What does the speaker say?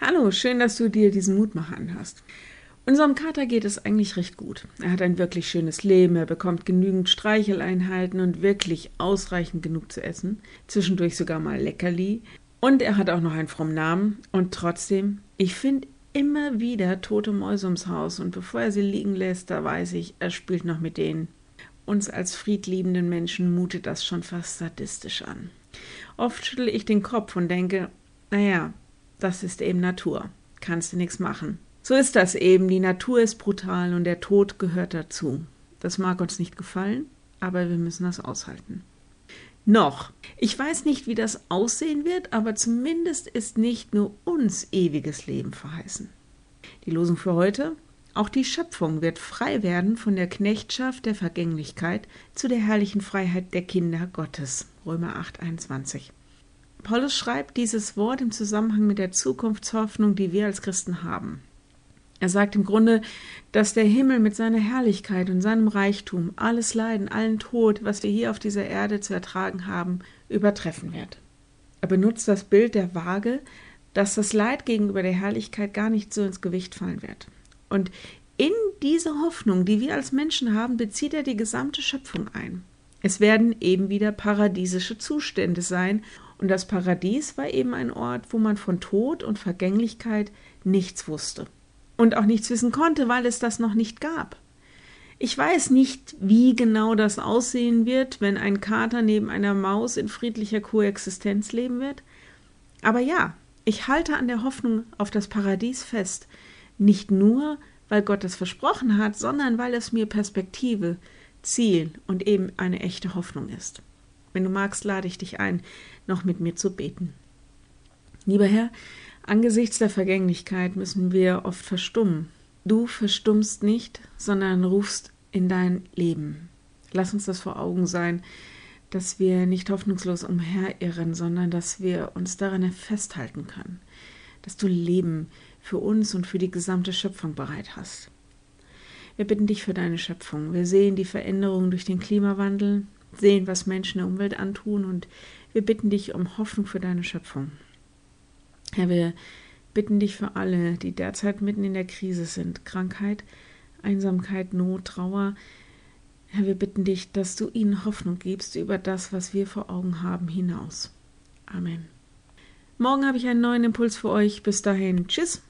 Hallo, schön, dass du dir diesen Mutmacher anhörst. Unserem Kater geht es eigentlich recht gut. Er hat ein wirklich schönes Leben, er bekommt genügend Streicheleinheiten und wirklich ausreichend genug zu essen, zwischendurch sogar mal Leckerli. Und er hat auch noch einen frommen Namen. Und trotzdem, ich finde immer wieder tote Mäuse ums Haus und bevor er sie liegen lässt, da weiß ich, er spielt noch mit denen. Uns als friedliebenden Menschen mutet das schon fast sadistisch an. Oft schüttle ich den Kopf und denke, naja, das ist eben Natur. Kannst du nichts machen. So ist das eben. Die Natur ist brutal und der Tod gehört dazu. Das mag uns nicht gefallen, aber wir müssen das aushalten. Noch. Ich weiß nicht, wie das aussehen wird, aber zumindest ist nicht nur uns ewiges Leben verheißen. Die Losung für heute. Auch die Schöpfung wird frei werden von der Knechtschaft der Vergänglichkeit zu der herrlichen Freiheit der Kinder Gottes. Römer 8, 21. Paulus schreibt dieses Wort im Zusammenhang mit der Zukunftshoffnung, die wir als Christen haben. Er sagt im Grunde, dass der Himmel mit seiner Herrlichkeit und seinem Reichtum alles Leiden, allen Tod, was wir hier auf dieser Erde zu ertragen haben, übertreffen wird. Er benutzt das Bild der Waage, dass das Leid gegenüber der Herrlichkeit gar nicht so ins Gewicht fallen wird. Und in diese Hoffnung, die wir als Menschen haben, bezieht er die gesamte Schöpfung ein. Es werden eben wieder paradiesische Zustände sein und das Paradies war eben ein Ort, wo man von Tod und Vergänglichkeit nichts wusste. Und auch nichts wissen konnte, weil es das noch nicht gab. Ich weiß nicht, wie genau das aussehen wird, wenn ein Kater neben einer Maus in friedlicher Koexistenz leben wird. Aber ja, ich halte an der Hoffnung auf das Paradies fest. Nicht nur, weil Gott es versprochen hat, sondern weil es mir Perspektive, Ziel und eben eine echte Hoffnung ist. Wenn du magst, lade ich dich ein, noch mit mir zu beten. Lieber Herr, angesichts der Vergänglichkeit müssen wir oft verstummen. Du verstummst nicht, sondern rufst in dein Leben. Lass uns das vor Augen sein, dass wir nicht hoffnungslos umherirren, sondern dass wir uns daran festhalten können, dass du Leben für uns und für die gesamte Schöpfung bereit hast. Wir bitten dich für deine Schöpfung. Wir sehen die Veränderungen durch den Klimawandel, sehen, was Menschen der Umwelt antun und wir bitten dich um Hoffnung für deine Schöpfung. Herr, wir bitten dich für alle, die derzeit mitten in der Krise sind, Krankheit, Einsamkeit, Not, Trauer. Herr, wir bitten dich, dass du ihnen Hoffnung gibst über das, was wir vor Augen haben, hinaus. Amen. Morgen habe ich einen neuen Impuls für euch. Bis dahin. Tschüss.